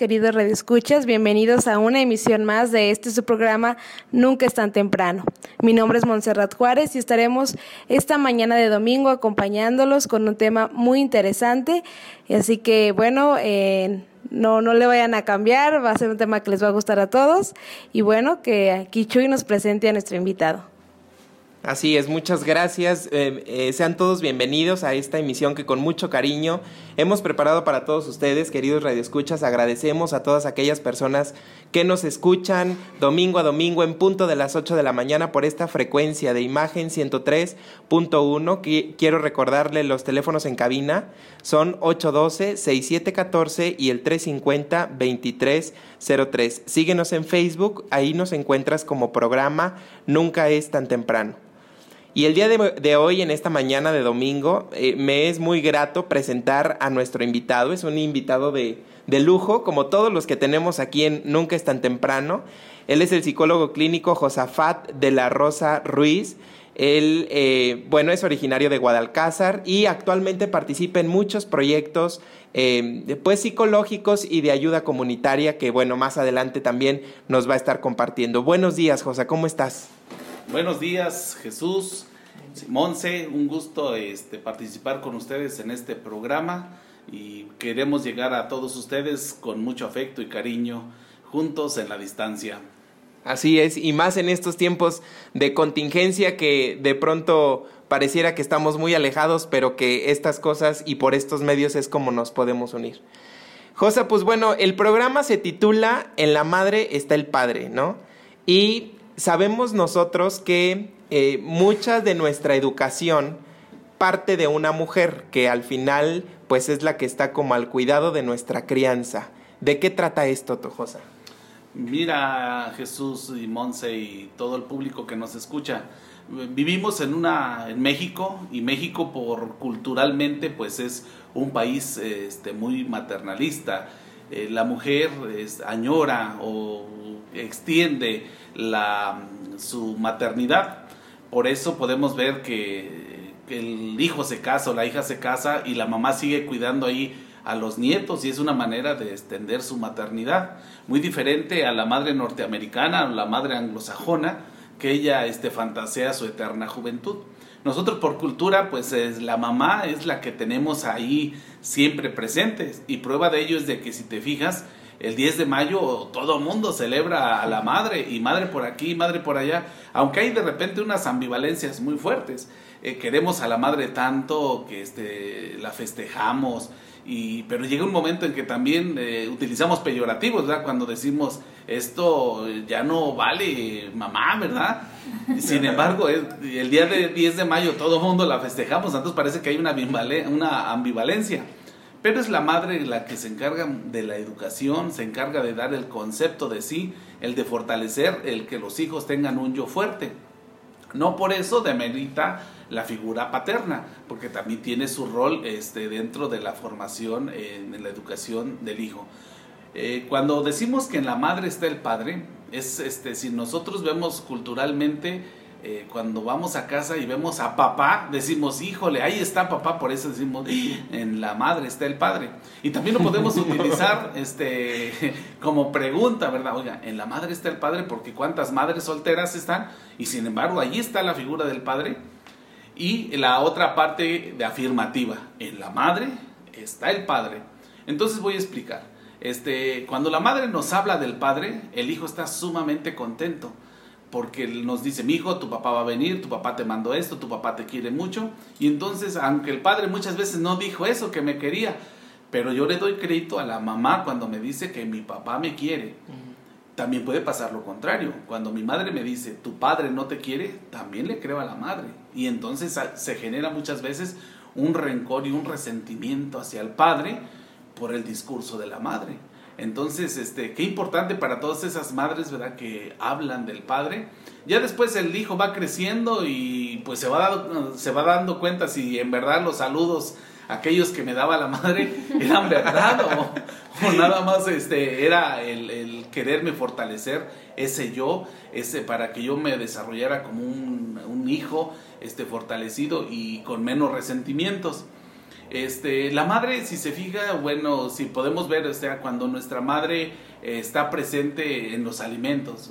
Queridos redescuchas. Bienvenidos a una emisión más de este su programa Nunca es tan temprano. Mi nombre es Montserrat Juárez y estaremos esta mañana de domingo acompañándolos con un tema muy interesante. Así que, bueno, eh, no, no le vayan a cambiar, va a ser un tema que les va a gustar a todos. Y bueno, que aquí Chuy nos presente a nuestro invitado. Así es, muchas gracias. Eh, eh, sean todos bienvenidos a esta emisión que con mucho cariño hemos preparado para todos ustedes, queridos radioescuchas. Agradecemos a todas aquellas personas que nos escuchan domingo a domingo en punto de las 8 de la mañana por esta frecuencia de imagen 103.1. Que quiero recordarle los teléfonos en cabina son 812-6714 y el 350-2303. Síguenos en Facebook, ahí nos encuentras como programa Nunca es tan temprano. Y el día de, de hoy, en esta mañana de domingo, eh, me es muy grato presentar a nuestro invitado. Es un invitado de, de lujo, como todos los que tenemos aquí en Nunca es tan temprano. Él es el psicólogo clínico Josafat de la Rosa Ruiz. Él, eh, bueno, es originario de Guadalcázar y actualmente participa en muchos proyectos, eh, pues psicológicos y de ayuda comunitaria que, bueno, más adelante también nos va a estar compartiendo. Buenos días, Josa, ¿cómo estás? Buenos días, Jesús, Monse, un gusto este, participar con ustedes en este programa y queremos llegar a todos ustedes con mucho afecto y cariño, juntos en la distancia. Así es, y más en estos tiempos de contingencia que de pronto pareciera que estamos muy alejados, pero que estas cosas y por estos medios es como nos podemos unir. Josa, pues bueno, el programa se titula En la madre está el padre, ¿no? Y sabemos nosotros que eh, mucha de nuestra educación parte de una mujer que al final pues es la que está como al cuidado de nuestra crianza. ¿De qué trata esto, Tojosa? Mira, Jesús y Monse y todo el público que nos escucha. Vivimos en una en México y México por culturalmente pues es un país este muy maternalista. Eh, la mujer añora o extiende la su maternidad. Por eso podemos ver que, el hijo se casa o la hija se casa y la mamá sigue cuidando ahí a los nietos y es una manera de extender su maternidad. Muy diferente a la madre norteamericana o la madre anglosajona, que ella este, fantasea su eterna juventud. Nosotros por cultura, pues es, la mamá es la que tenemos ahí siempre presentes y prueba de ello es de que si te fijas, el 10 de mayo todo mundo celebra a la madre y madre por aquí, madre por allá, aunque hay de repente unas ambivalencias muy fuertes. Eh, queremos a la madre tanto que este, la festejamos, y, pero llega un momento en que también eh, utilizamos peyorativos, ¿verdad? Cuando decimos esto ya no vale mamá, ¿verdad? Sin embargo, el, el día de 10 de mayo todo el mundo la festejamos, entonces parece que hay una ambivalencia. Pero es la madre la que se encarga de la educación, se encarga de dar el concepto de sí, el de fortalecer, el que los hijos tengan un yo fuerte. No por eso demerita la figura paterna, porque también tiene su rol este, dentro de la formación en, la educación del hijo. Eh, cuando decimos que en la madre está el padre, es este, si nosotros vemos culturalmente, eh, cuando vamos a casa y vemos a papá, decimos, híjole, ahí está papá, por eso decimos, en la madre está el padre. Y también lo podemos utilizar este, como pregunta, ¿verdad? Oiga, en la madre está el padre, porque cuántas madres solteras están, y sin embargo, ahí está la figura del padre. Y la otra parte de afirmativa, en la madre está el padre. Entonces voy a explicar. Este, cuando la madre nos habla del padre, el hijo está sumamente contento porque nos dice, mi hijo, tu papá va a venir, tu papá te mandó esto, tu papá te quiere mucho. Y entonces, aunque el padre muchas veces no dijo eso, que me quería, pero yo le doy crédito a la mamá cuando me dice que mi papá me quiere. También puede pasar lo contrario. Cuando mi madre me dice, tu padre no te quiere, también le creo a la madre. Y entonces a- se genera muchas veces un rencor y un resentimiento hacia el padre por el discurso de la madre. Entonces, este, qué importante para todas esas madres, ¿verdad? Que hablan del padre. Ya después el hijo va creciendo y pues se va, dando, se va dando cuenta si en verdad los saludos, aquellos que me daba la madre, eran verdad o, o nada más este, era el, el quererme fortalecer ese yo, ese para que yo me desarrollara como un, un hijo este, fortalecido y con menos resentimientos. Este, la madre, si se fija, bueno, si podemos ver, o sea, cuando nuestra madre eh, está presente en los alimentos.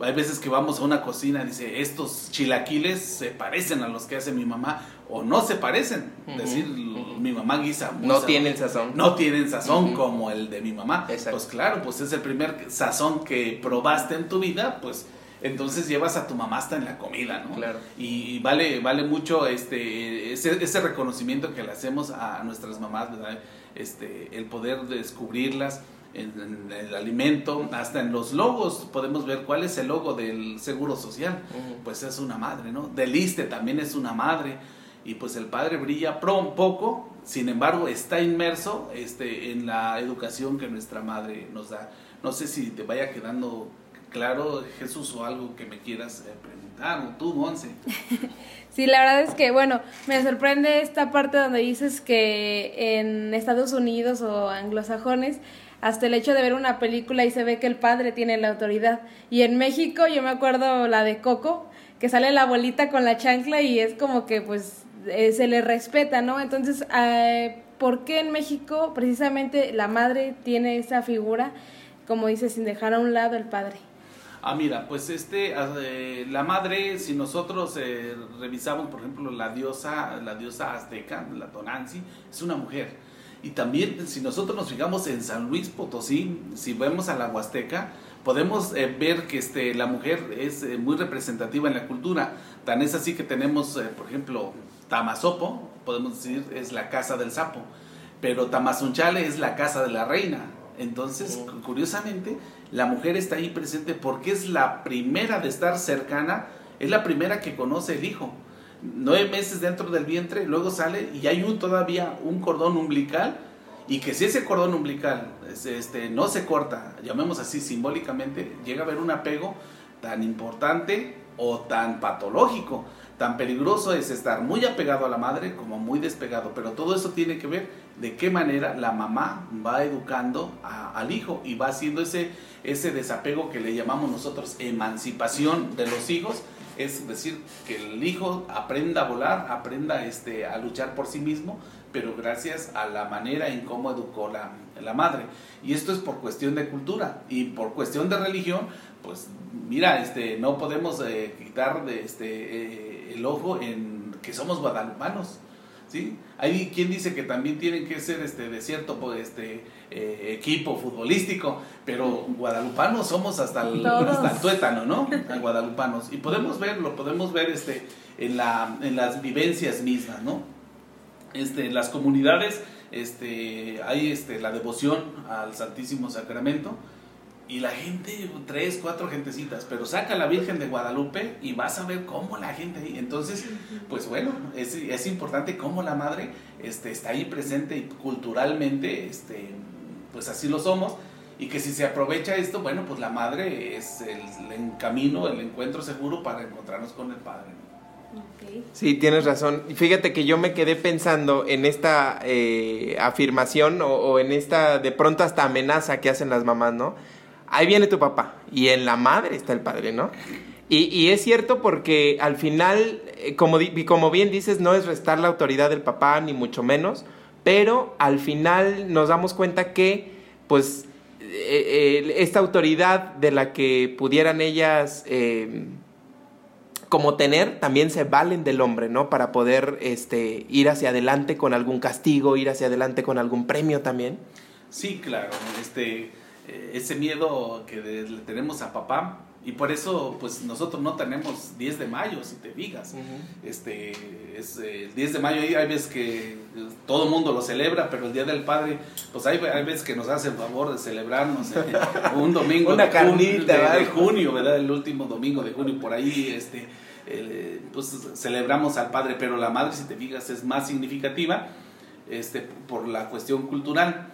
Hay veces que vamos a una cocina y dice, estos chilaquiles se parecen a los que hace mi mamá o no se parecen. Es decir, mi mamá guisa No tienen sazón. No tienen sazón como el de mi mamá. Exacto. Pues claro, pues es el primer sazón que probaste en tu vida, pues entonces llevas a tu mamá hasta en la comida, ¿no? Claro. Y vale, vale mucho este, ese, ese reconocimiento que le hacemos a nuestras mamás, ¿verdad? Este, el poder descubrirlas en, el alimento, hasta en los logos podemos ver cuál es el logo del Seguro Social. Pues es una madre, ¿no? Del ISSSTE también es una madre. Y pues el padre brilla pro un poco, sin embargo está inmerso este, en la educación que nuestra madre nos da. No sé si te vaya quedando claro, Jesús, o algo que me quieras eh, preguntar, o tú, Monse. Sí, la verdad es que, bueno, me sorprende esta parte donde dices que en Estados Unidos o anglosajones, hasta el hecho de ver una película y se ve que el padre tiene la autoridad. Y en México, yo me acuerdo la de Coco, que sale la abuelita con la chancla y es como que, pues, eh, se le respeta, ¿no? Entonces, eh, ¿por qué en México precisamente la madre tiene esa figura, como dices, sin dejar a un lado el padre? Ah, mira, pues este, ah, eh, la madre, si nosotros eh, revisamos, por ejemplo, la diosa, la diosa azteca, la Tonanzi, es una mujer. Y también, si nosotros nos fijamos en San Luis Potosí, si vemos a la Huasteca, podemos eh, ver que este, la mujer es eh, muy representativa en la cultura. Tan es así que tenemos, eh, por ejemplo, Tamazopo, podemos decir, es la casa del sapo, pero Tamazunchale es la casa de la reina. Entonces, cu- curiosamente, la mujer está ahí presente porque es la primera de estar cercana, es la primera que conoce el hijo. Nueve meses dentro del vientre, luego sale y hay un, todavía un cordón umbilical y que si ese cordón umbilical es- este, no se corta, llamemos así simbólicamente, llega a haber un apego tan importante o tan patológico. Tan peligroso es estar muy apegado a la madre como muy despegado, pero todo eso tiene que ver de qué manera la mamá va educando a- al hijo y va haciendo ese, ese desapego que le llamamos nosotros emancipación de los hijos, es decir, que el hijo aprenda a volar, aprenda este, a luchar por sí mismo, pero gracias a la manera en cómo educó la, la madre. Y esto es por cuestión de cultura y por cuestión de religión, pues mira, este, no podemos eh, quitar de, este, eh, el ojo en que somos guadalupanos. ¿sí? Hay quien dice que también tienen que ser este, de cierto este, eh, equipo futbolístico, pero guadalupanos somos hasta el, hasta el tuétano, ¿no? A guadalupanos. Y podemos verlo, podemos ver este, en, la, en las vivencias mismas, ¿no? Este, en las comunidades este, hay este, la devoción al Santísimo Sacramento y la gente, tres, cuatro gentecitas, pero saca a la Virgen de Guadalupe y vas a ver cómo la gente ahí. Entonces, pues bueno, es, es importante cómo la madre este, está ahí presente y culturalmente, este, pues así lo somos. Y que si se aprovecha esto, bueno, pues la madre es el, el camino, el encuentro seguro para encontrarnos con el Padre. Sí, tienes razón. Y Fíjate que yo me quedé pensando en esta eh, afirmación o, o en esta de pronto hasta amenaza que hacen las mamás, ¿no? Ahí viene tu papá y en la madre está el padre, ¿no? Y, es cierto porque al final, eh, como, como bien dices, no es restar la autoridad del papá, ni mucho menos, pero al final nos damos cuenta que, pues, eh, esta autoridad de la que pudieran ellas... eh, como tener, también se valen del hombre, ¿no? Para poder este, ir hacia adelante con algún castigo, ir hacia adelante con algún premio también. Sí, claro, este, ese miedo que le tenemos a papá y por eso pues nosotros no tenemos 10 de mayo, si te digas. Este, es, eh, el 10 de mayo hay, veces que eh, todo el mundo lo celebra, pero el Día del Padre, pues hay, hay veces que nos hace el favor de celebrarnos eh, un domingo Una de, junio, ¿verdad? El último domingo de junio, por ahí, este, eh, pues celebramos al Padre, pero la Madre, si te fijas, es más significativa este, por la cuestión cultural.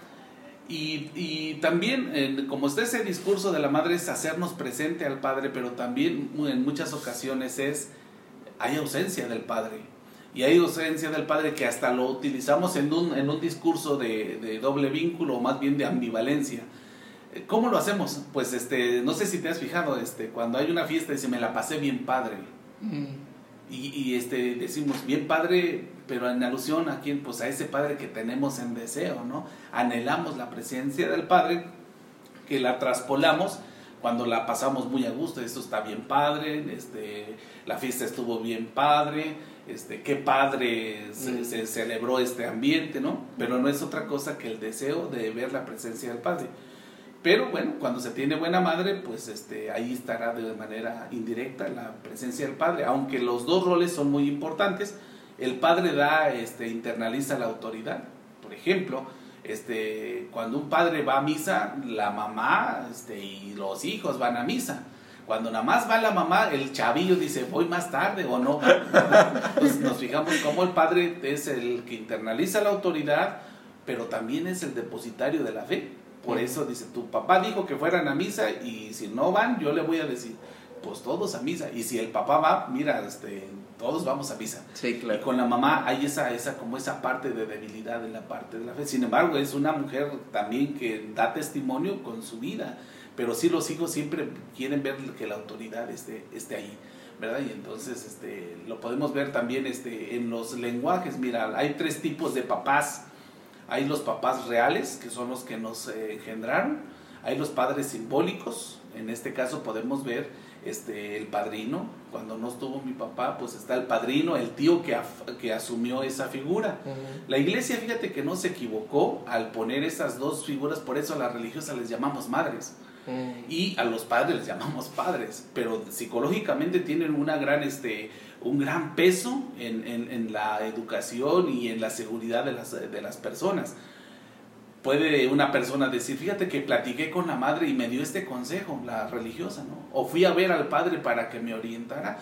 Y, también, como está ese discurso de la madre, es hacernos presente al padre, pero también en muchas ocasiones es, hay ausencia del padre. Y hay ausencia del padre que hasta lo utilizamos en un, en un discurso de, doble vínculo, o más bien de ambivalencia. ¿Cómo lo hacemos? Pues este, no sé si te has fijado, este, cuando hay una fiesta dice, me la pasé bien padre. Y, y, este, decimos, bien padre, pero en alusión a quién, pues a ese padre que tenemos en deseo, ¿no? Anhelamos la presencia del padre, que la traspolamos cuando la pasamos muy a gusto, esto está bien padre, este, la fiesta estuvo bien padre, este, qué padre se, Mm. se celebró este ambiente, ¿no? Pero no es otra cosa que el deseo de ver la presencia del padre. Pero bueno, cuando se tiene buena madre, pues este, ahí estará de manera indirecta la presencia del padre, aunque los dos roles son muy importantes. El padre da, este, internaliza la autoridad. Por ejemplo, este, cuando un padre va a misa, la mamá este, y los hijos van a misa. Cuando nada más va la mamá, el chavillo dice, voy más tarde o no. Nos fijamos cómo el padre es el que internaliza la autoridad, pero también es el depositario de la fe. Por eso dice, tu papá dijo que fueran a misa y si no van, yo le voy a decir, pues todos a misa. Y si el papá va, mira, este, todos vamos a misa. Sí, Y con la mamá hay esa, esa, como esa parte de debilidad en la parte de la fe. Sin embargo, es una mujer también que da testimonio con su vida. Pero sí los hijos siempre quieren ver que la autoridad esté, esté ahí. ¿verdad? Y entonces este, lo podemos ver también este, en los lenguajes. Mira, hay tres tipos de papás. Hay los papás reales, que son los que nos eh, engendraron. Hay los padres simbólicos. En este caso podemos ver este, el padrino. Cuando no estuvo mi papá, pues está el padrino, el tío que, que asumió esa figura. La iglesia, fíjate que no se equivocó al poner esas dos figuras, por eso a las religiosas les llamamos madres y a los padres les llamamos padres, pero psicológicamente tienen una gran, este, un gran peso en, en- la educación y en la seguridad de las, de las personas. Puede una persona decir, fíjate que platiqué con la madre y me dio este consejo, la religiosa, ¿no? O fui a ver al padre para que me orientara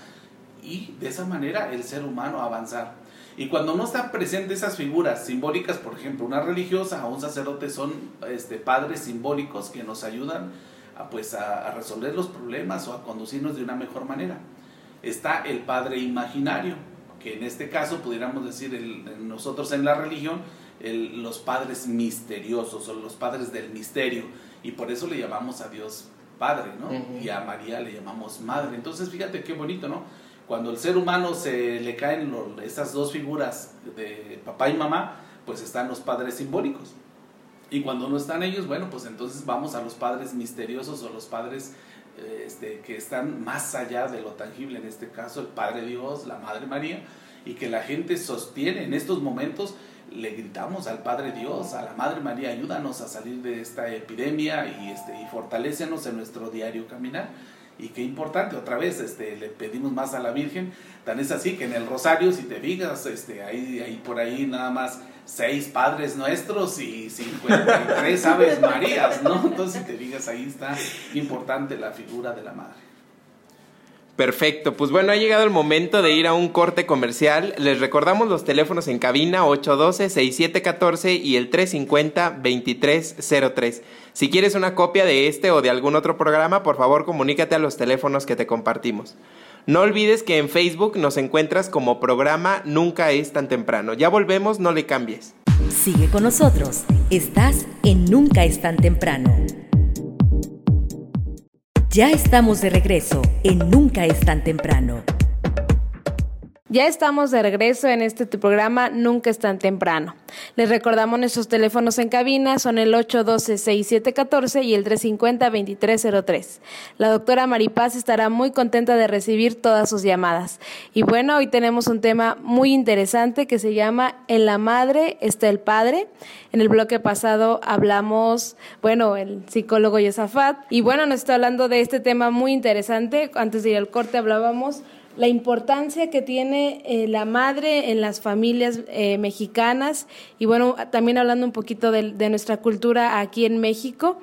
y de esa manera el ser humano avanzar. Y cuando no están presentes esas figuras simbólicas, por ejemplo, una religiosa o un sacerdote son este, padres simbólicos que nos ayudan a, pues, a resolver los problemas o a conducirnos de una mejor manera. Está el padre imaginario, que en este caso pudiéramos decir el- nosotros en la religión, el- los padres misteriosos o los padres del misterio, y por eso le llamamos a Dios Padre, ¿no? Y a María le llamamos Madre. Entonces, fíjate qué bonito, ¿no? Cuando el ser humano se le caen lo- esas dos figuras de papá y mamá, pues están los padres simbólicos. Y cuando no están ellos, bueno, pues entonces vamos a los padres misteriosos o los padres este, que están más allá de lo tangible, en este caso el Padre Dios, la Madre María, y que la gente sostiene en estos momentos, le gritamos al Padre Dios, a la Madre María, ayúdanos a salir de esta epidemia y, este, y fortalécenos en nuestro diario caminar. Y qué importante, otra vez, este, le pedimos más a la Virgen. Tan es así que en el Rosario, si te fijas, este, hay, hay por ahí nada más seis Padres Nuestros y 53 Aves Marías, ¿no? Entonces, si te fijas, ahí está importante la figura de la Madre. Perfecto, pues bueno, ha llegado el momento de ir a un corte comercial. Les recordamos los teléfonos en cabina 812-6714 y el 350-2303. Si quieres una copia de este o de algún otro programa, por favor comunícate a los teléfonos que te compartimos. No olvides que en Facebook nos encuentras como programa Nunca es tan temprano. Ya volvemos, no le cambies. Sigue con nosotros. Estás en Nunca es tan temprano. Ya estamos de regreso en Nunca es tan temprano. Ya estamos de regreso en este programa Nunca es tan temprano. Les recordamos nuestros teléfonos en cabina, son el 812-6714 y el 350-2303. La doctora Maripaz estará muy contenta de recibir todas sus llamadas. Y bueno, hoy tenemos un tema muy interesante que se llama En la madre está el padre. En el bloque pasado hablamos, bueno, el psicólogo Yosafat. Y bueno, nos está hablando de este tema muy interesante. Antes de ir al corte hablábamos la importancia que tiene eh, la madre en las familias eh, mexicanas y bueno, también hablando un poquito de, de, nuestra cultura aquí en México.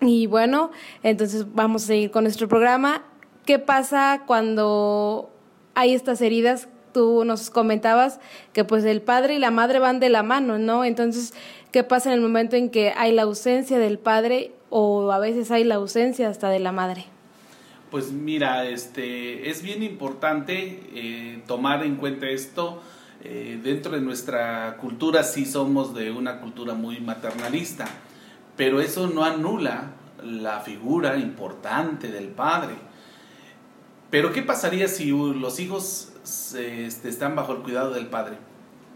Y bueno, entonces vamos a seguir con nuestro programa. ¿Qué pasa cuando hay estas heridas? Tú nos comentabas que pues el padre y la madre van de la mano, ¿no? Entonces, ¿qué pasa en el momento en que hay la ausencia del padre o a veces hay la ausencia hasta de la madre? Pues mira, este, es bien importante eh, tomar en cuenta esto. Eh, dentro de nuestra cultura sí somos de una cultura muy maternalista, pero eso no anula la figura importante del padre. Pero ¿qué pasaría si los hijos este, están bajo el cuidado del padre?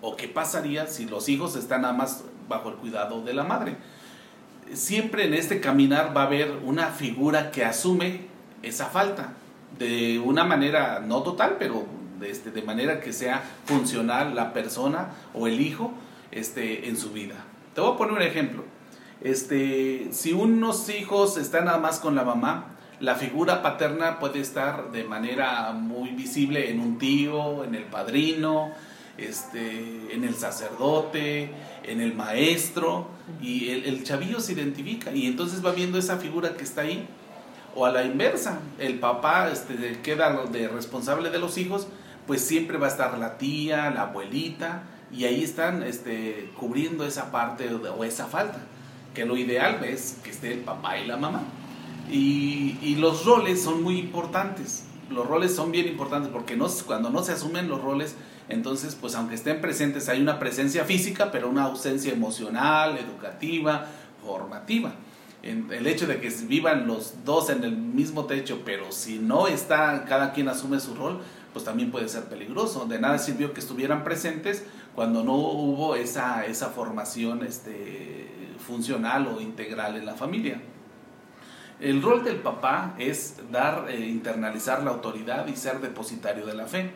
¿O qué pasaría si los hijos están nada más bajo el cuidado de la madre? Siempre en este caminar va a haber una figura que asume esa falta de una manera no total, pero de, este, de manera que sea funcional la persona o el hijo este, en su vida. Te voy a poner un ejemplo. Este, si unos hijos están nada más con la mamá, la figura paterna puede estar de manera muy visible en un tío, en el padrino, este, en el sacerdote, en el maestro, y el, el chavillo se identifica y entonces va viendo esa figura que está ahí o a la inversa, el papá este, queda de responsable de los hijos, pues siempre va a estar la tía, la abuelita, y ahí están este, cubriendo esa parte o esa falta, que lo ideal es que esté el papá y la mamá. Y, y los roles son muy importantes, los roles son bien importantes porque no, cuando no se asumen los roles, entonces pues aunque estén presentes hay una presencia física, pero una ausencia emocional, educativa, formativa el hecho de que vivan los dos en el mismo techo, pero si no está, cada quien asume su rol, pues también puede ser peligroso. De nada sirvió que estuvieran presentes cuando no hubo esa, esa formación este, funcional o integral en la familia. El rol del papá es dar, eh, internalizar la autoridad y ser depositario de la fe.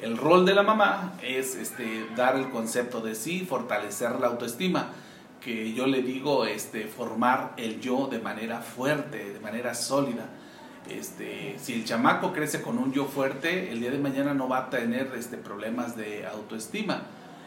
El rol de la mamá es este, dar el concepto de sí, fortalecer la autoestima que yo le digo este, formar el yo de manera fuerte, de manera sólida. Este, si el chamaco crece con un yo fuerte, el día de mañana no va a tener este, problemas de autoestima.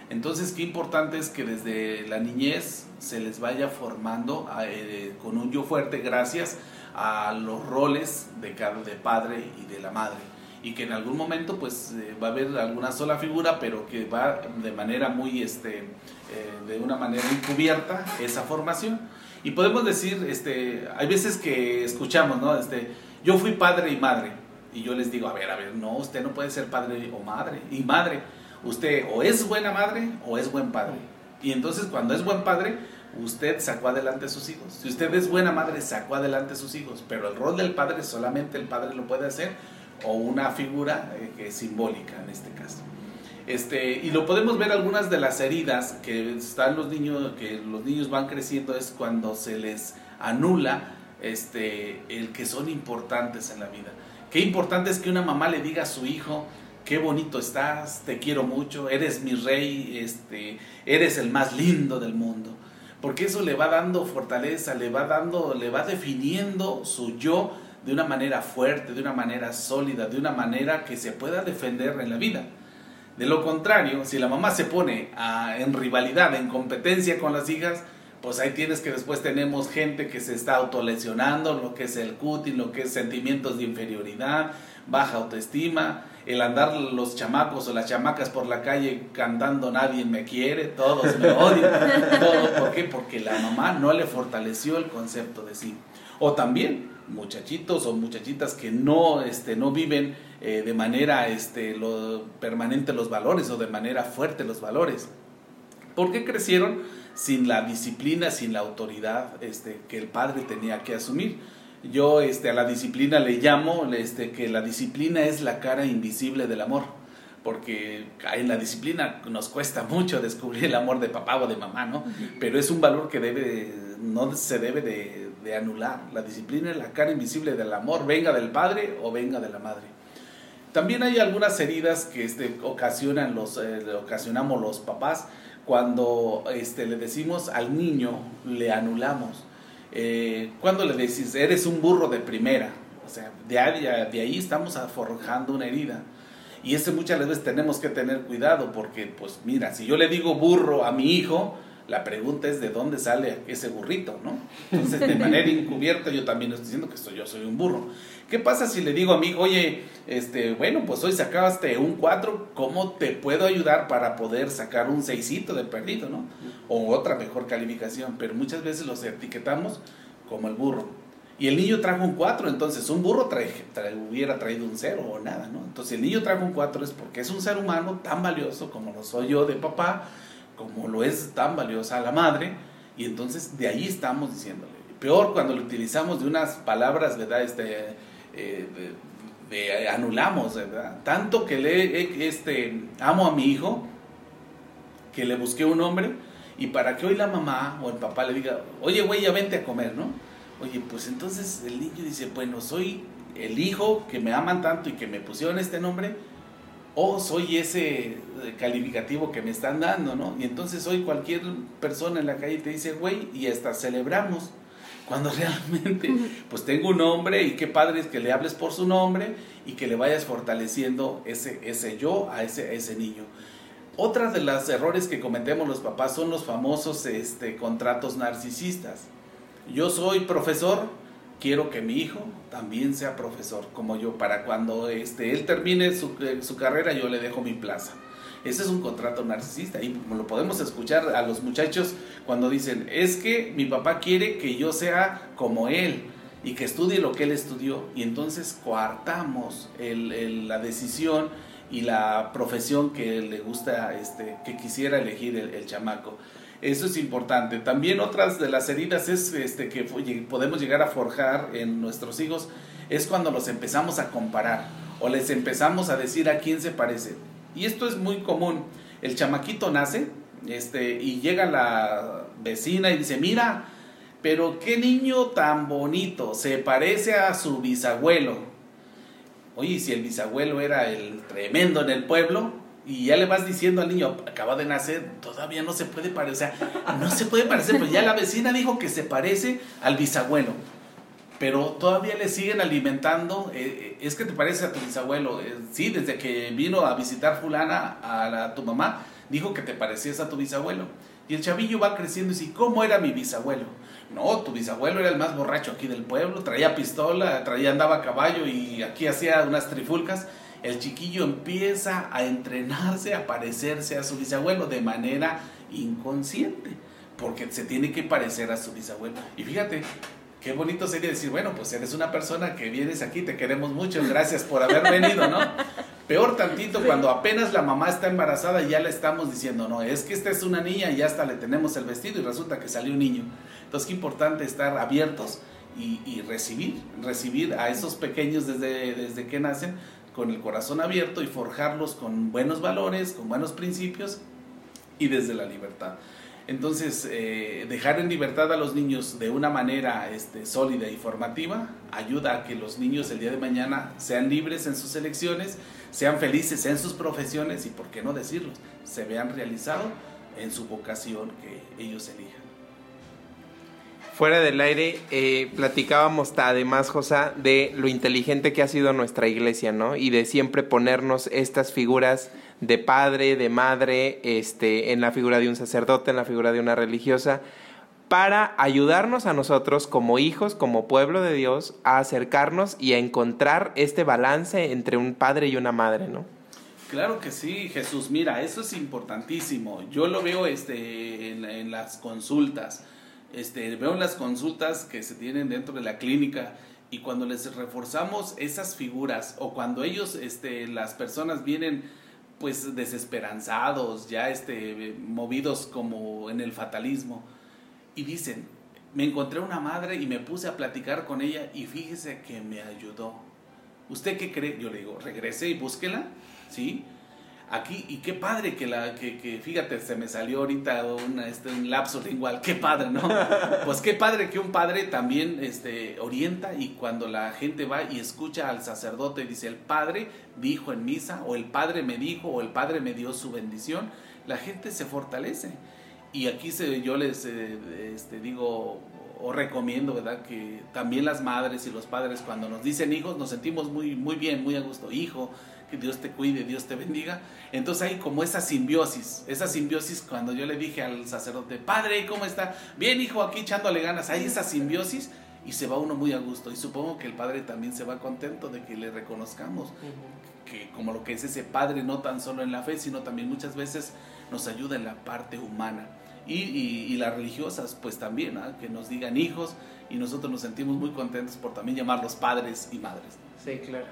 Entonces, qué importante es que desde la niñez se les vaya formando eh, con un yo fuerte gracias a los roles de, de padre y de la madre y que en algún momento pues eh, va a haber alguna sola figura pero que va de manera muy este eh, de una manera encubierta esa formación. Y podemos decir este hay veces que escuchamos no este yo fui padre y madre. Y yo les digo a ver a ver no usted no puede ser padre o madre y madre. Usted o es buena madre o es buen padre y entonces cuando es buen padre usted sacó adelante a sus hijos. Si usted es buena madre sacó adelante a sus hijos. Pero el rol del padre solamente el padre lo puede hacer o una figura eh, simbólica en este caso. Este, y lo podemos ver algunas de las heridas que están los niños, que los niños van creciendo es cuando se les anula este, el que son importantes en la vida. Qué importante es que una mamá le diga a su hijo, qué bonito estás, te quiero mucho, eres mi rey, este, eres el más lindo del mundo. Porque eso le va dando fortaleza, le va dando, le va definiendo su yo de una manera fuerte, de una manera sólida, de una manera que se pueda defender en la vida. De lo contrario, si la mamá se pone en rivalidad, en competencia con las hijas, pues ahí tienes que después tenemos gente que se está autolesionando, lo que es el cutting, lo que es sentimientos de inferioridad, baja autoestima, el andar los chamacos o las chamacas por la calle cantando nadie me quiere, todos me odian, todo, ¿por qué? Porque la mamá no le fortaleció el concepto de sí. O también muchachitos o muchachitas que no, este, no viven eh, de manera este, lo, permanente los valores o de manera fuerte los valores. ¿Por qué crecieron sin la disciplina, sin la autoridad este, que el padre tenía que asumir? Yo este, a la disciplina le llamo este, que la disciplina es la cara invisible del amor porque en la disciplina nos cuesta mucho descubrir el amor de papá o de mamá, ¿no? Pero es un valor que debe, no se debe de, de anular. La disciplina es la cara invisible del amor, venga del padre o venga de la madre. También hay algunas heridas que este, ocasionan los, eh, ocasionamos los papás cuando este, le decimos al niño, le anulamos. Eh, cuando le decís, eres un burro de primera, o sea, de ahí, de ahí estamos forjando una herida. Y eso muchas veces tenemos que tener cuidado porque, pues mira, si yo le digo burro a mi hijo, la pregunta es de dónde sale ese burrito, ¿no? Entonces, de manera encubierta yo también estoy diciendo que soy, yo soy un burro. ¿Qué pasa si le digo a hijo, oye, este, bueno, pues hoy sacaste un 4, ¿cómo te puedo ayudar para poder sacar un 6 de perdido, ¿no? O otra mejor calificación, pero muchas veces los etiquetamos como el burro. Y el niño trajo un 4, entonces un burro trae, hubiera traído un 0 o nada, ¿no? Entonces el niño trajo un 4 es porque es un ser humano tan valioso como lo soy yo de papá, como lo es tan valiosa la madre, y entonces de ahí estamos diciéndole. Peor cuando lo utilizamos de unas palabras, ¿verdad? Este, eh, anulamos, ¿verdad? Tanto que le este, amo a mi hijo, que le busqué un hombre, y para que hoy la mamá o el papá le diga, oye, güey, ya vente a comer, ¿no? Oye, pues entonces el niño dice, bueno, soy el hijo que me aman tanto y que me pusieron este nombre, o soy ese eh, calificativo que me están dando, ¿no? Y entonces hoy cualquier persona en la calle te dice, güey, y hasta celebramos, cuando realmente, pues tengo un nombre y qué padre es que le hables por su nombre y que le vayas fortaleciendo ese, ese yo a ese, ese niño. Otras de los errores que cometemos los papás son los famosos este, contratos narcisistas. Yo soy profesor, quiero que mi hijo también sea profesor como yo, para cuando este, él termine su, eh, su, carrera yo le dejo mi plaza. Ese es un contrato narcisista y lo podemos escuchar a los muchachos cuando dicen, es que mi papá quiere que yo sea como él y que estudie lo que él estudió y entonces coartamos el, el, la decisión y la profesión que le gusta, este, que quisiera elegir el, el chamaco. Eso es importante. También otras de las heridas es este, que podemos llegar a forjar en nuestros hijos es cuando los empezamos a comparar o les empezamos a decir a quién se parece. Y esto es muy común. El chamaquito nace este, y llega la vecina y dice, mira, pero qué niño tan bonito, se parece a su bisabuelo. Oye, si el bisabuelo era el tremendo en el pueblo, y ya le vas diciendo al niño, acaba de nacer, todavía no se puede parecer, no se puede parecer, pues ya la vecina dijo que se parece al bisabuelo, pero todavía le siguen alimentando, eh, es que te parece a tu bisabuelo, eh, sí, desde que vino a visitar fulana a, tu mamá, dijo que te parecías a tu bisabuelo, y el chavillo va creciendo y dice, ¿cómo era mi bisabuelo? No, tu bisabuelo era el más borracho aquí del pueblo, traía pistola, traía, andaba a caballo y aquí hacía unas trifulcas, el chiquillo empieza a entrenarse, a parecerse a su bisabuelo de manera inconsciente, porque se tiene que parecer a su bisabuelo. Y fíjate, qué bonito sería decir, bueno, pues eres una persona que vienes aquí, te queremos mucho, gracias por haber venido, ¿no? Peor tantito cuando apenas la mamá está embarazada y ya le estamos diciendo, no, es que esta es una niña y ya hasta le tenemos el vestido y resulta que salió un niño. Entonces, qué importante estar abiertos y, y recibir, recibir a esos pequeños desde, desde que nacen con el corazón abierto y forjarlos con buenos valores, con buenos principios y desde la libertad. Entonces, eh, dejar en libertad a los niños de una manera este, sólida y formativa ayuda a que los niños el día de mañana sean libres en sus elecciones, sean felices en sus profesiones y, por qué no decirlo, se vean realizados en su vocación que ellos elijan. Fuera del aire, eh, platicábamos además, Josa, de lo inteligente que ha sido nuestra iglesia, ¿no? Y de siempre ponernos estas figuras de padre, de madre, este, en la figura de un sacerdote, en la figura de una religiosa, para ayudarnos a nosotros como hijos, como pueblo de Dios, a acercarnos y a encontrar este balance entre un padre y una madre, ¿no? Claro que sí, Jesús. Mira, eso es importantísimo. Yo lo veo este, en, en las consultas este, veo las consultas que se tienen dentro de la clínica y cuando les reforzamos esas figuras o cuando ellos, este, las personas vienen pues desesperanzados, ya este, movidos como en el fatalismo y dicen, me encontré una madre y me puse a platicar con ella y fíjese que me ayudó. ¿Usted qué cree? Yo le digo, regrese y búsquela, ¿sí? Aquí, y qué padre que la, que, que fíjate, se me salió ahorita una, este, un lapso igual, qué padre, ¿no? Pues qué padre que un padre también este, orienta y cuando la gente va y escucha al sacerdote y dice, el padre dijo en misa, o el padre me dijo, o el padre me dio su bendición, la gente se fortalece. Y aquí se, yo les eh, este, digo o recomiendo, ¿verdad? Que también las madres y los padres cuando nos dicen hijos nos sentimos muy, muy bien, muy a gusto. Hijo, que Dios te cuide, Dios te bendiga. Entonces hay como esa simbiosis, esa simbiosis cuando yo le dije al sacerdote, Padre, ¿cómo está? Bien, hijo, aquí echándole ganas. Hay esa simbiosis y se va uno muy a gusto. Y supongo que el Padre también se va contento de que le reconozcamos. Que como lo que es ese Padre, no tan solo en la fe, sino también muchas veces nos ayuda en la parte humana. Y, y- y las religiosas, pues también, ¿ah? que nos digan hijos y nosotros nos sentimos muy contentos por también llamarlos padres y madres. Sí, claro.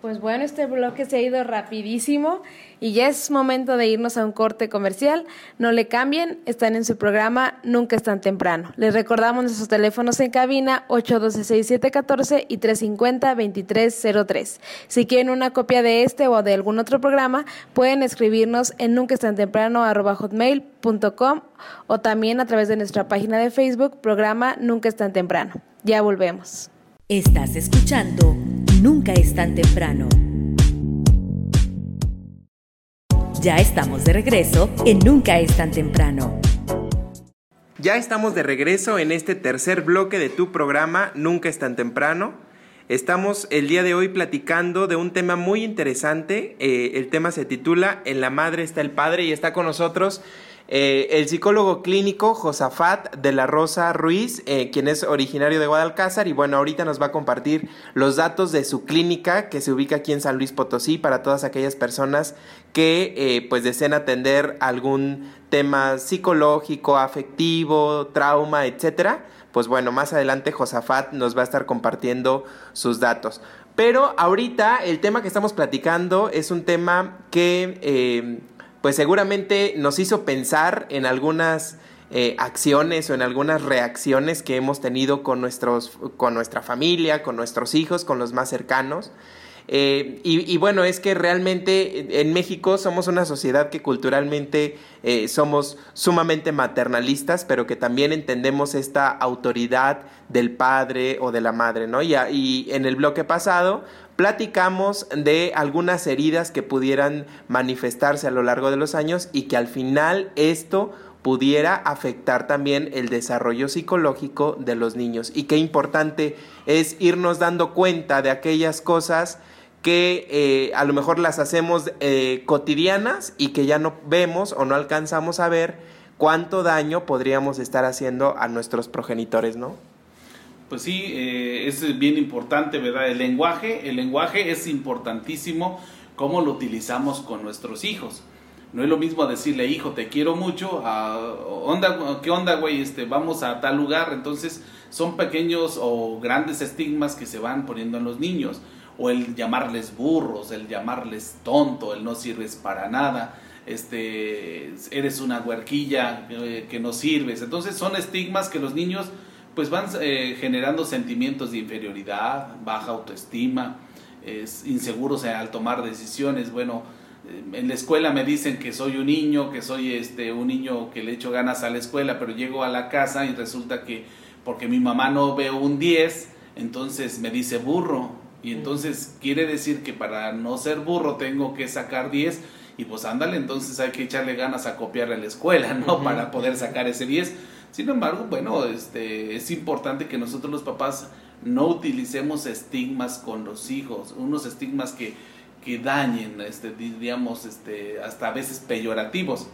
Pues bueno, este bloque se ha ido rapidísimo y ya es momento de irnos a un corte comercial. No le cambien, están en su programa Nunca es tan temprano. Les recordamos nuestros teléfonos en cabina 812-6714 y 350-2303. Si quieren una copia de este o de algún otro programa, pueden escribirnos en nunca es tan temprano hotmail.com o también a través de nuestra página de Facebook, programa Nunca es tan temprano. Ya volvemos. Estás escuchando Nunca es tan temprano. Ya estamos de regreso en Nunca es tan temprano. Ya estamos de regreso en este tercer bloque de tu programa Nunca es tan temprano. Estamos el día de hoy platicando de un tema muy interesante. Eh, el tema se titula En la madre está el padre y está con nosotros eh, el psicólogo clínico Josafat de la Rosa Ruiz, eh, quien es originario de Guadalcázar y bueno, ahorita nos va a compartir los datos de su clínica que se ubica aquí en San Luis Potosí para todas aquellas personas que eh, pues deseen atender algún tema psicológico, afectivo, trauma, etcétera. Pues bueno, más adelante Josafat nos va a estar compartiendo sus datos. Pero ahorita el tema que estamos platicando es un tema que pues seguramente nos hizo pensar en algunas eh, acciones o en algunas reacciones que hemos tenido con, nuestros, con nuestra familia, con nuestros hijos, con los más cercanos. Eh, y, bueno, es que realmente en México somos una sociedad que culturalmente eh, somos sumamente maternalistas, pero que también entendemos esta autoridad del padre o de la madre, ¿no? Y, y en el bloque pasado platicamos de algunas heridas que pudieran manifestarse a lo largo de los años y que al final esto pudiera afectar también el desarrollo psicológico de los niños. Y qué importante es irnos dando cuenta de aquellas cosas que eh, a lo mejor las hacemos eh, cotidianas y que ya no vemos o no alcanzamos a ver cuánto daño podríamos estar haciendo a nuestros progenitores, ¿no? Pues sí, eh, es bien importante, ¿verdad? El lenguaje, el lenguaje es importantísimo cómo lo utilizamos con nuestros hijos. No es lo mismo decirle, hijo, te quiero mucho, a, onda, ¿qué onda, güey? Este, vamos a tal lugar. Entonces, son pequeños o grandes estigmas que se van poniendo en los niños. O el llamarles burros, el llamarles tonto, el no sirves para nada, este, eres una huerquilla eh, que no sirves. Entonces, son estigmas que los niños pues van eh, generando sentimientos de inferioridad, baja autoestima, es inseguros al tomar decisiones. Bueno, eh, en la escuela me dicen que soy un niño, que soy este un niño que le echo ganas a la escuela, pero llego a la casa y resulta que porque mi mamá no veo un 10, entonces me dice burro. Y entonces quiere decir que para no ser burro tengo que sacar 10 y pues ándale, entonces hay que echarle ganas a copiar a la escuela, ¿no? Para poder sacar ese 10. Sin embargo, bueno, este, es importante que nosotros los papás no utilicemos estigmas con los hijos, unos estigmas que, que dañen, este, diríamos, este, hasta a veces peyorativos.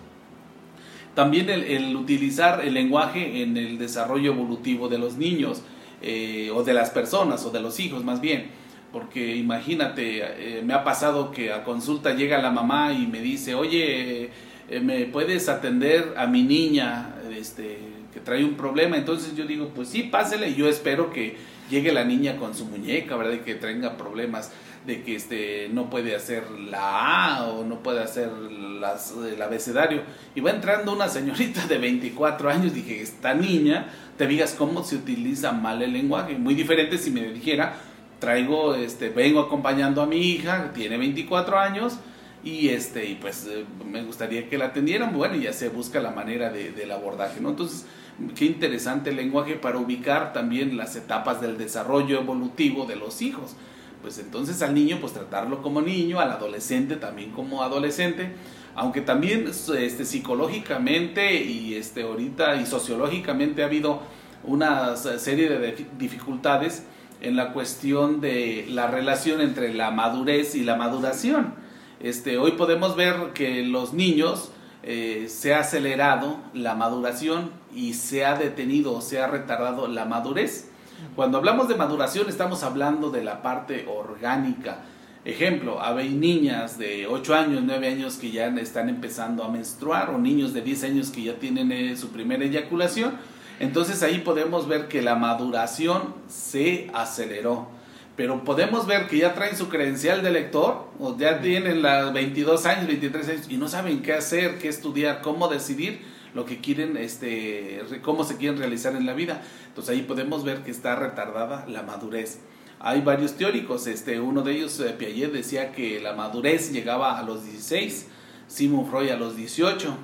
También el, el utilizar el lenguaje en el desarrollo evolutivo de los niños, eh, o de las personas, o de los hijos más bien. Porque imagínate, eh, me ha pasado que a consulta llega la mamá y me dice, oye, eh, ¿me puedes atender a mi niña este, que trae un problema? Entonces yo digo, pues sí, pásele. Y yo espero que llegue la niña con su muñeca, ¿verdad? Y que tenga problemas de que este, no puede hacer la A o no puede hacer las, el abecedario. Y va entrando una señorita de 24 años, dije, esta niña, te digas cómo se utiliza mal el lenguaje. Muy diferente si me dijera, traigo, este, vengo acompañando a mi hija, tiene 24 años, y este y pues eh, me gustaría que la atendieran bueno ya se busca la manera de, del abordaje no entonces qué interesante lenguaje para ubicar también las etapas del desarrollo evolutivo de los hijos. Pues entonces al niño pues tratarlo como niño al adolescente también como adolescente aunque también este psicológicamente y este ahorita y sociológicamente ha habido una serie de dificultades en la cuestión de la relación entre la madurez y la maduración. Este, hoy podemos ver que los niños eh, se ha acelerado la maduración y se ha detenido o se ha retardado la madurez. Cuando hablamos de maduración estamos hablando de la parte orgánica. Ejemplo, hay niñas de 8 años, 9 años que ya están empezando a menstruar o niños de 10 años que ya tienen eh, su primera eyaculación. Entonces ahí podemos ver que la maduración se aceleró pero podemos ver que ya traen su credencial de lector, o ya tienen las 22 años, 23 años, y no saben qué hacer, qué estudiar, cómo decidir lo que quieren, este, cómo se quieren realizar en la vida. Entonces ahí podemos ver que está retardada la madurez. Hay varios teóricos, este, uno de ellos, eh, Piaget, decía que la madurez llegaba a los 16, Simon Freud a los 18,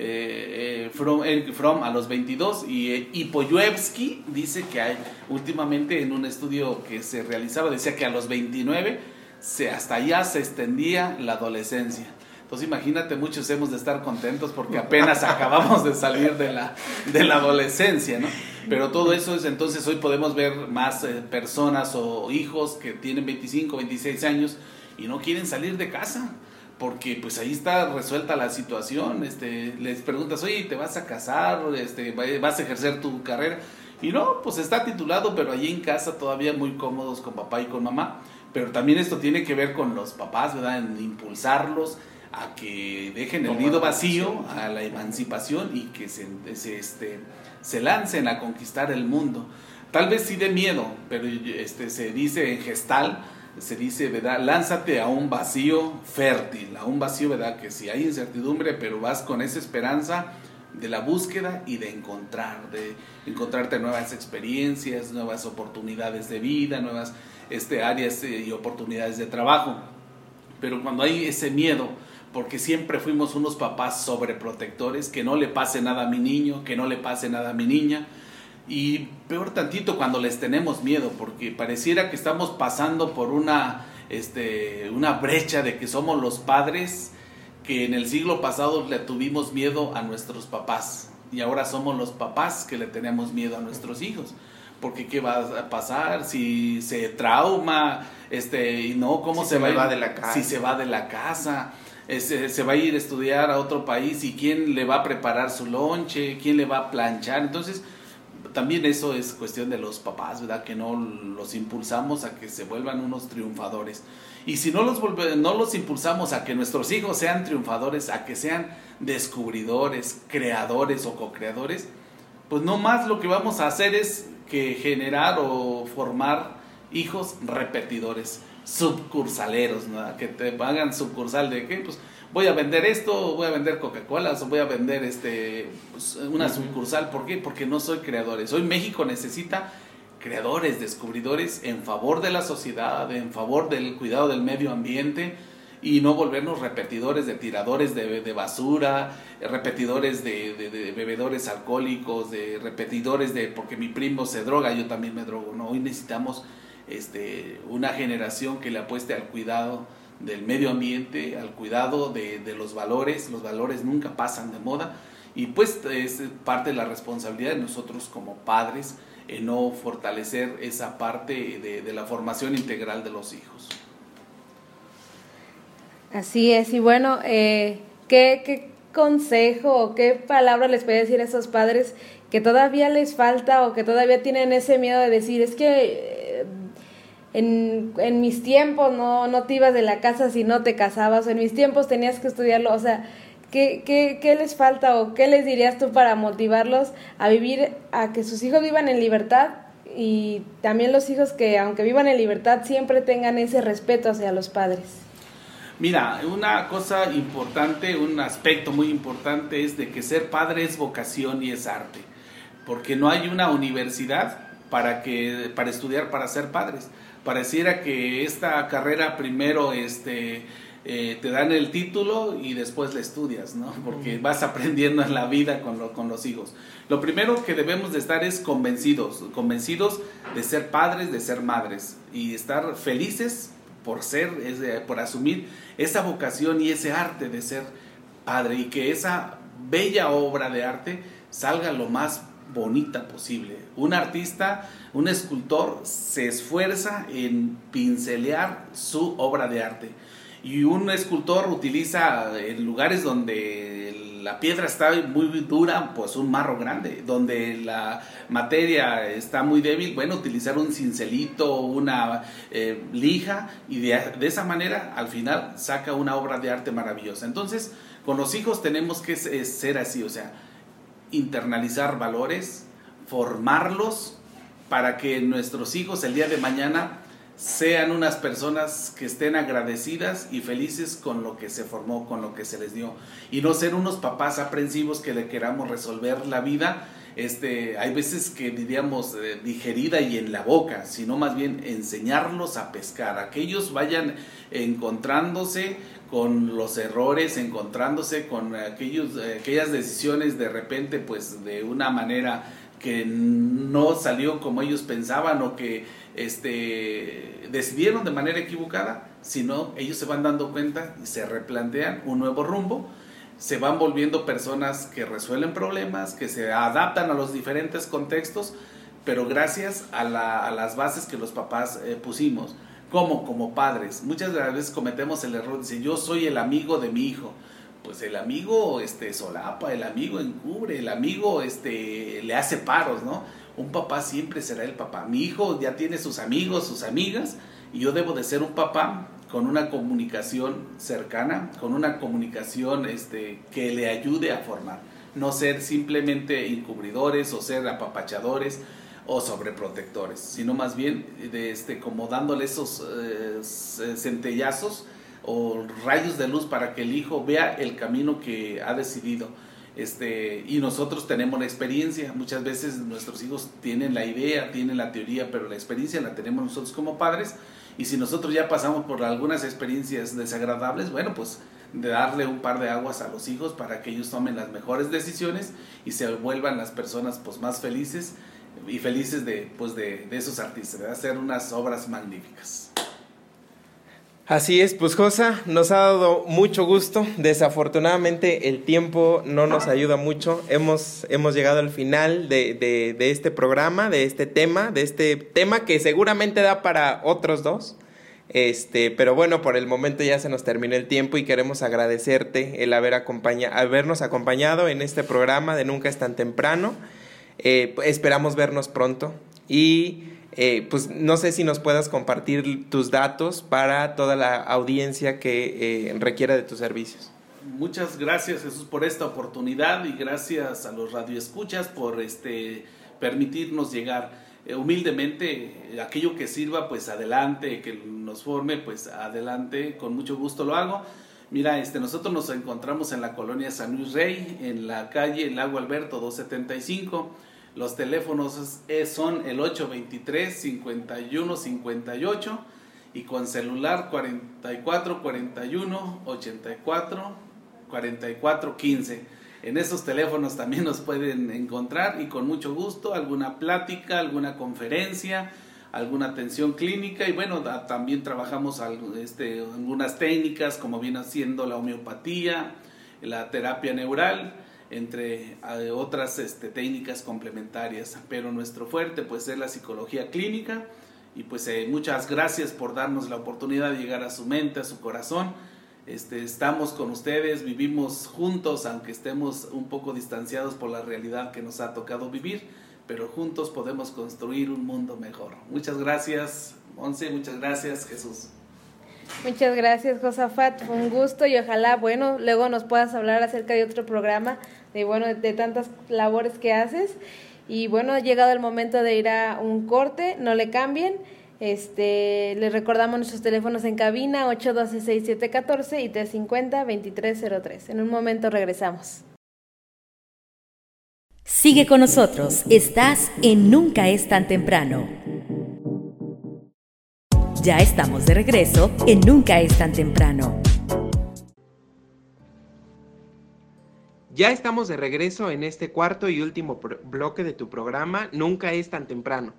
eh, eh, from, a los 22 y, eh, dice que hay últimamente en un estudio que se realizaba decía que a los 29 se, hasta allá se extendía la adolescencia. Entonces imagínate, muchos hemos de estar contentos porque apenas acabamos de salir de la, de la adolescencia, ¿no? Pero todo eso es, entonces hoy podemos ver más eh, personas o hijos que tienen 25, 26 años y no quieren salir de casa porque pues ahí está resuelta la situación, este, les preguntas, oye, ¿te vas a casar? Este, ¿Vas a ejercer tu carrera? Y no, pues está titulado, pero allí en casa todavía muy cómodos con papá y con mamá. Pero también esto tiene que ver con los papás, ¿verdad? En impulsarlos a que dejen el nido vacío, a la emancipación y que se, se, este, se lancen a conquistar el mundo. Tal vez sí de miedo, pero este, se dice en gestal, se dice, ¿verdad? Lánzate a un vacío fértil, a un vacío, ¿verdad? Que si hay incertidumbre, pero vas con esa esperanza de la búsqueda y de encontrar, de encontrarte nuevas experiencias, nuevas oportunidades de vida, nuevas este, áreas eh, y oportunidades de trabajo. Pero cuando hay ese miedo, porque siempre fuimos unos papás sobreprotectores, que no le pase nada a mi niño, que no le pase nada a mi niña, y peor tantito cuando les tenemos miedo, porque pareciera que estamos pasando por una, este, una brecha de que somos los padres que en el siglo pasado le tuvimos miedo a nuestros papás y ahora somos los papás que le tenemos miedo a nuestros hijos. Porque qué va a pasar si se trauma, este, y no, cómo se, va, va de la casa. si se va de la casa, este, se va a ir a estudiar a otro país y quién le va a preparar su lonche, quién le va a planchar. Entonces, también eso es cuestión de los papás, ¿verdad? Que no los impulsamos a que se vuelvan unos triunfadores. Y si no los, no los impulsamos a que nuestros hijos sean triunfadores, a que sean descubridores, creadores o co-creadores, pues no más lo que vamos a hacer es que generar o formar hijos repetidores, subcursaleros, ¿no? que te hagan sucursal de qué, pues voy a vender esto, voy a vender Coca-Cola, o voy a vender este pues, una sucursal. ¿Por qué? Porque no soy creadores. Hoy México necesita creadores, descubridores en favor de la sociedad, en favor del cuidado del medio ambiente y no volvernos repetidores de tiradores de, basura, repetidores de, de, bebedores alcohólicos, de repetidores de porque mi primo se droga, yo también me drogo. No, hoy necesitamos este, una generación que le apueste al cuidado del medio ambiente, al cuidado de, los valores. Los valores nunca pasan de moda y pues es parte de la responsabilidad de nosotros como padres en no fortalecer esa parte de, la formación integral de los hijos. Así es, y bueno, eh, ¿qué, ¿qué, consejo o qué palabra les puede decir a esos padres que todavía les falta o que todavía tienen ese miedo de decir, es que en, en mis tiempos no, no te ibas de la casa si no te casabas, o en mis tiempos tenías que estudiarlo, o sea, ¿qué, qué, qué les falta o qué les dirías tú para motivarlos a vivir, a que sus hijos vivan en libertad y también los hijos que aunque vivan en libertad siempre tengan ese respeto hacia los padres? Mira, una cosa importante, un aspecto muy importante es de que ser padre es vocación y es arte, porque no hay una universidad para que para estudiar para ser padres pareciera que esta carrera primero este, eh, te dan el título y después le estudias, ¿no? Porque vas aprendiendo en la vida con, lo- con los hijos. Lo primero que debemos de estar es convencidos, convencidos de ser padres, de ser madres y estar felices por ser, por asumir esa vocación y ese arte de ser padre y que esa bella obra de arte salga lo más bonita posible. Un artista, un escultor se esfuerza en pincelear su obra de arte y un escultor utiliza en lugares donde la piedra está muy dura, pues un marro grande, donde la materia está muy débil, bueno, utilizar un cincelito, una eh, lija y de, de esa manera al final saca una obra de arte maravillosa. Entonces, con los hijos tenemos que se- ser así, o sea, internalizar valores, formarlos para que nuestros hijos el día de mañana sean unas personas que estén agradecidas y felices con lo que se formó, con lo que se les dio. Y no ser unos papás aprensivos que le queramos resolver la vida. Este, hay veces que diríamos eh, digerida y en la boca, sino más bien enseñarlos a pescar, a que ellos vayan encontrándose con los errores, encontrándose con aquellos, eh, aquellas decisiones de repente, pues de una manera que no salió como ellos pensaban o que este, decidieron de manera equivocada, sino ellos se van dando cuenta y se replantean un nuevo rumbo, se van volviendo personas que resuelven problemas, que se adaptan a los diferentes contextos, pero gracias a, la- a las bases que los papás eh, pusimos. como Como padres. Muchas de las veces cometemos el error de decir, yo soy el amigo de mi hijo. Pues el amigo este, solapa, el amigo encubre, el amigo este, le hace paros, ¿no? Un papá siempre será el papá. Mi hijo ya tiene sus amigos, sus amigas, y yo debo de ser un papá con una comunicación cercana, con una comunicación este, que le ayude a formar. No ser simplemente encubridores o ser apapachadores o sobreprotectores, sino más bien de este, como dándole esos eh, centellazos o rayos de luz para que el hijo vea el camino que ha decidido. Este, y nosotros tenemos la experiencia, muchas veces nuestros hijos tienen la idea, tienen la teoría, pero la experiencia la tenemos nosotros como padres. Y si nosotros ya pasamos por algunas experiencias desagradables, bueno, pues de darle un par de aguas a los hijos para que ellos tomen las mejores decisiones y se vuelvan las personas pues más felices y felices de, pues, de, de esos artistas, de hacer unas obras magníficas. Así es, pues Josa, nos ha dado mucho gusto. Desafortunadamente el tiempo no nos ayuda mucho. Hemos, hemos llegado al final de, de- de este programa, de este tema, de este tema que seguramente da para otros dos. Este, pero bueno, por el momento ya se nos terminó el tiempo y queremos agradecerte el haber acompaña, habernos acompañado en este programa de Nunca es tan temprano. Eh, esperamos vernos pronto y eh, pues no sé si nos puedas compartir tus datos para toda la audiencia que eh, requiera de tus servicios. Muchas gracias Jesús por esta oportunidad y gracias a los radioescuchas por este permitirnos llegar. Eh, humildemente aquello que sirva pues adelante que nos forme pues adelante con mucho gusto lo hago. Mira este nosotros nos encontramos en la colonia San Luis Rey en la calle Lago Alberto 275 los teléfonos son el 823 51 58 y con celular 44 41 84 44 15 en esos teléfonos también nos pueden encontrar y con mucho gusto alguna plática, alguna conferencia, alguna atención clínica y bueno, también trabajamos este, algunas técnicas como viene siendo la homeopatía, la terapia neural, entre eh, otras este, técnicas complementarias. Pero nuestro fuerte pues es la psicología clínica y pues eh, muchas gracias por darnos la oportunidad de llegar a su mente, a su corazón. Este, estamos con ustedes, vivimos juntos, aunque estemos un poco distanciados por la realidad que nos ha tocado vivir, pero juntos podemos construir un mundo mejor. Muchas gracias, Monse, muchas gracias, Jesús. Muchas gracias, Josafat. Un gusto y ojalá, bueno, luego nos puedas hablar acerca de otro programa, de bueno, de tantas labores que haces. Y bueno, ha llegado el momento de ir a un corte, no le cambien. Este, les recordamos nuestros teléfonos en cabina 812-6714 y 350-2303. En un momento regresamos. Sigue con nosotros. Estás en Nunca es tan temprano. Ya estamos de regreso en Nunca es tan temprano. Ya estamos de regreso en este cuarto y último bloque de tu programa Nunca es tan temprano.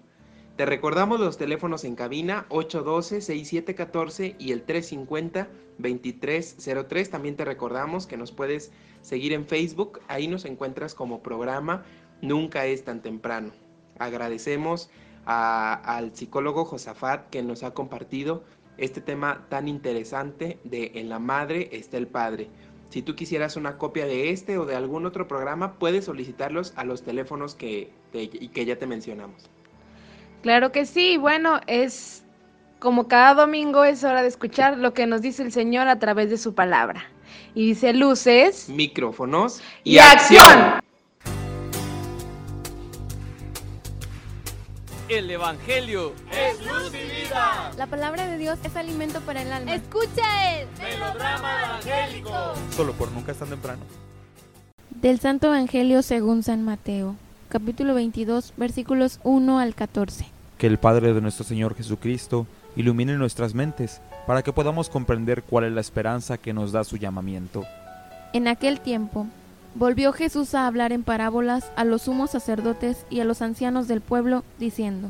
Te recordamos los teléfonos en cabina 812-6714 y el 350-2303. También te recordamos que nos puedes seguir en Facebook. Ahí nos encuentras como programa Nunca es tan temprano. Agradecemos al psicólogo Josafat que nos ha compartido este tema tan interesante de En la madre está el padre. Si tú quisieras una copia de este o de algún otro programa, puedes solicitarlos a los teléfonos que, te- y que ya te mencionamos. Claro que sí, bueno, es como cada domingo es hora de escuchar lo que nos dice el Señor a través de su palabra. Y dice luces Micrófonos y acción. El Evangelio La palabra de Dios es alimento para el alma. Escucha el Solo por nunca es tan temprano. Del Santo Evangelio según San Mateo, capítulo 22, versículos 1 al 14. Que el Padre de nuestro Señor Jesucristo ilumine nuestras mentes para que podamos comprender cuál es la esperanza que nos da su llamamiento. En aquel tiempo, volvió Jesús a hablar en parábolas a los sumos sacerdotes y a los ancianos del pueblo, diciendo,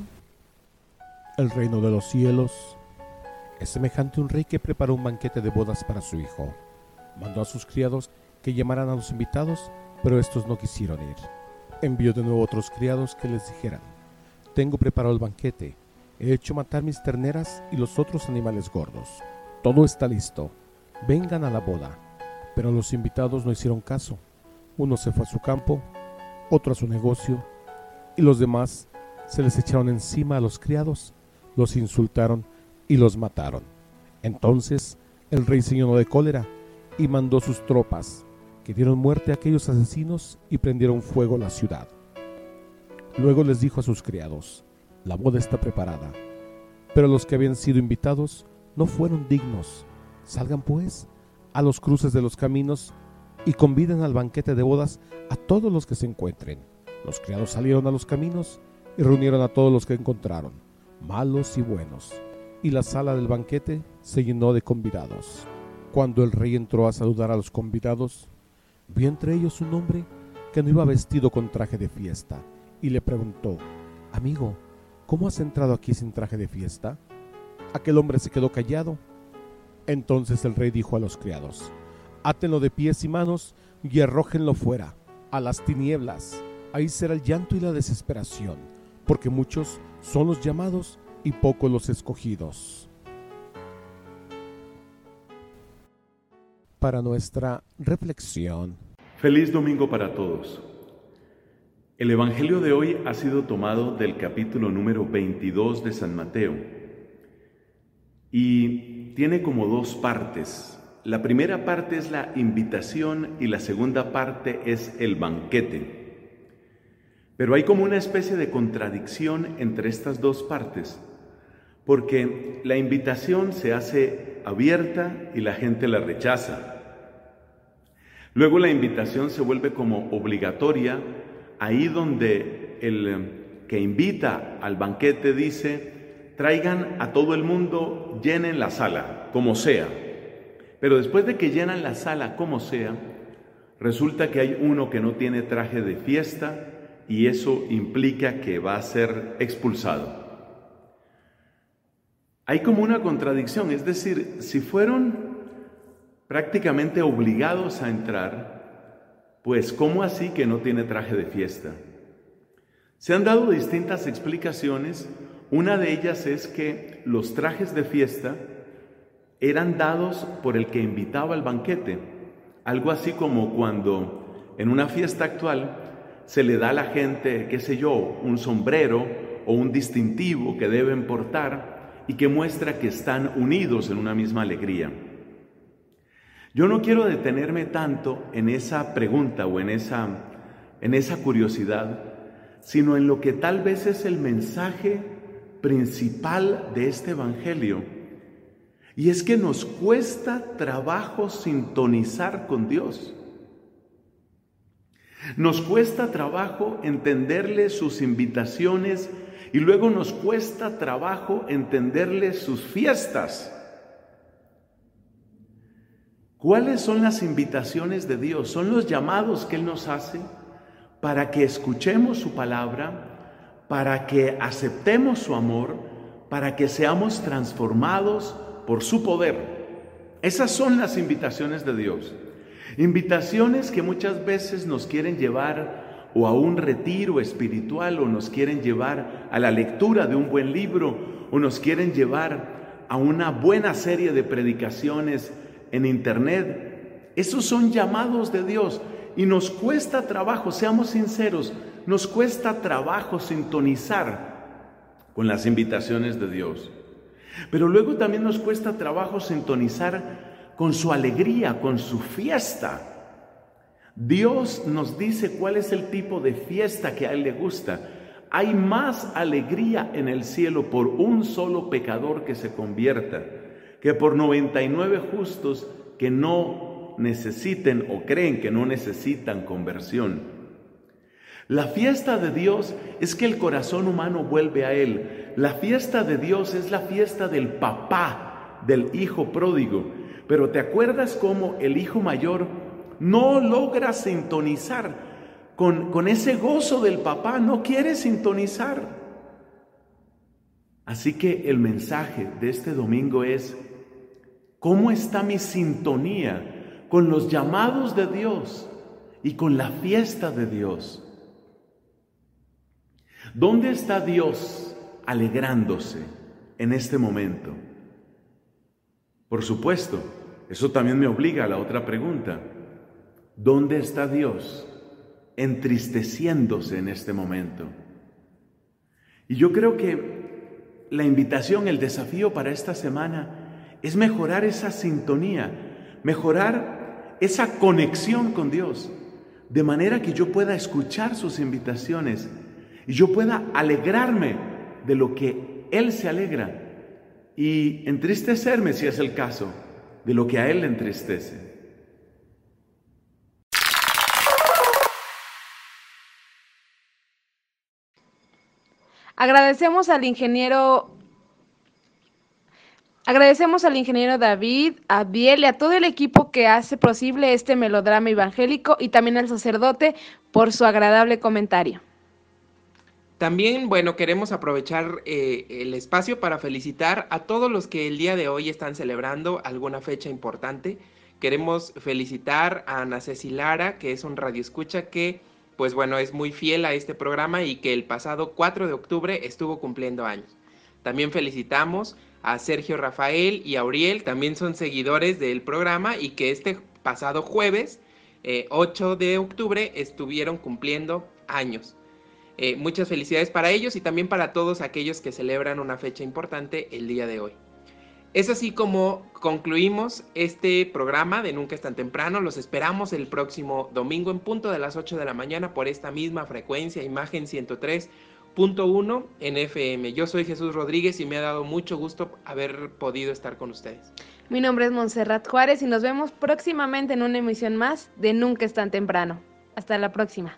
El reino de los cielos es semejante a un rey que preparó un banquete de bodas para su hijo. Mandó a sus criados que llamaran a los invitados, pero estos no quisieron ir. Envió de nuevo otros criados que les dijeran, Tengo preparado el banquete, he hecho matar mis terneras y los otros animales gordos. Todo está listo, vengan a la boda. Pero los invitados no hicieron caso. Uno se fue a su campo, otro a su negocio, y los demás se les echaron encima a los criados, los insultaron y los mataron. Entonces el rey se llenó de cólera y mandó sus tropas, que dieron muerte a aquellos asesinos y prendieron fuego la ciudad. Luego les dijo a sus criados, la boda está preparada, pero los que habían sido invitados no fueron dignos. Salgan pues a los cruces de los caminos y conviden al banquete de bodas a todos los que se encuentren. Los criados salieron a los caminos y reunieron a todos los que encontraron, malos y buenos, y la sala del banquete se llenó de convidados. Cuando el rey entró a saludar a los convidados, vio entre ellos un hombre que no iba vestido con traje de fiesta, y le preguntó, Amigo, ¿cómo has entrado aquí sin traje de fiesta? Aquel hombre se quedó callado. Entonces el rey dijo a los criados, Átenlo de pies y manos y arrójenlo fuera, a las tinieblas. Ahí será el llanto y la desesperación, porque muchos son los llamados y pocos los escogidos. Para nuestra reflexión, Feliz domingo para todos. El Evangelio de hoy ha sido tomado del capítulo número 22 de San Mateo y tiene como dos partes. La primera parte es la invitación y la segunda parte es el banquete. Pero hay como una especie de contradicción entre estas dos partes, porque la invitación se hace abierta y la gente la rechaza. Luego la invitación se vuelve como obligatoria, ahí donde el eh, que invita al banquete dice, traigan a todo el mundo, llenen la sala, como sea. Pero después de que llenan la sala, como sea, resulta que hay uno que no tiene traje de fiesta y eso implica que va a ser expulsado. Hay como una contradicción, es decir, si fueron prácticamente obligados a entrar, pues ¿cómo así que no tiene traje de fiesta? Se han dado distintas explicaciones, una de ellas es que los trajes de fiesta eran dados por el que invitaba al banquete, algo así como cuando en una fiesta actual se le da a la gente, qué sé yo, un sombrero o un distintivo que deben portar y que muestra que están unidos en una misma alegría. Yo no quiero detenerme tanto en esa pregunta o en esa, en esa curiosidad, sino en lo que tal vez es el mensaje principal de este Evangelio. Y es que nos cuesta trabajo sintonizar con Dios. Nos cuesta trabajo entenderle sus invitaciones y luego nos cuesta trabajo entenderle sus fiestas. ¿Cuáles son las invitaciones de Dios? Son los llamados que Él nos hace para que escuchemos su palabra, para que aceptemos su amor, para que seamos transformados por su poder. Esas son las invitaciones de Dios. Invitaciones que muchas veces nos quieren llevar o a un retiro espiritual o nos quieren llevar a la lectura de un buen libro o nos quieren llevar a una buena serie de predicaciones en internet. Esos son llamados de Dios y nos cuesta trabajo, seamos sinceros, nos cuesta trabajo sintonizar con las invitaciones de Dios. Pero luego también nos cuesta trabajo sintonizar con su alegría, con su fiesta. Dios nos dice cuál es el tipo de fiesta que a Él le gusta. Hay más alegría en el cielo por un solo pecador que se convierta que por 99 justos que no necesiten o creen que no necesitan conversión. La fiesta de Dios es que el corazón humano vuelve a Él. La fiesta de Dios es la fiesta del papá, del hijo pródigo. Pero ¿te acuerdas cómo el hijo mayor no logra sintonizar con, con ese gozo del papá? No quiere sintonizar. Así que el mensaje de este domingo es, ¿cómo está mi sintonía con los llamados de Dios y con la fiesta de Dios? ¿Dónde está Dios alegrándose en este momento? Por supuesto, eso también me obliga a la otra pregunta. ¿Dónde está Dios entristeciéndose en este momento? Y yo creo que la invitación, el desafío para esta semana es mejorar esa sintonía, mejorar esa conexión con Dios, de manera que yo pueda escuchar sus invitaciones y yo pueda alegrarme de lo que Él se alegra y entristecerme, si es el caso, de lo que a Él le entristece. Agradecemos al ingeniero Agradecemos al ingeniero David, a Biel y a todo el equipo que hace posible este melodrama evangélico y también al sacerdote por su agradable comentario. También, bueno, queremos aprovechar eh, el espacio para felicitar a todos los que el día de hoy están celebrando alguna fecha importante. Queremos felicitar a Ana Ceci Lara, que es un radioescucha que, pues bueno, es muy fiel a este programa y que el pasado 4 de octubre estuvo cumpliendo años. También felicitamos a Sergio Rafael y a Uriel, también son seguidores del programa y que este pasado jueves, eh, 8 de octubre, estuvieron cumpliendo años. Eh, muchas felicidades para ellos y también para todos aquellos que celebran una fecha importante el día de hoy. Es así como concluimos este programa de Nunca es tan temprano. Los esperamos el próximo domingo en punto de las 8 de la mañana por esta misma frecuencia, imagen 103.1 en FM. Yo soy Jesús Rodríguez y me ha dado mucho gusto haber podido estar con ustedes. Mi nombre es Montserrat Juárez y nos vemos próximamente en una emisión más de Nunca es tan temprano. Hasta la próxima.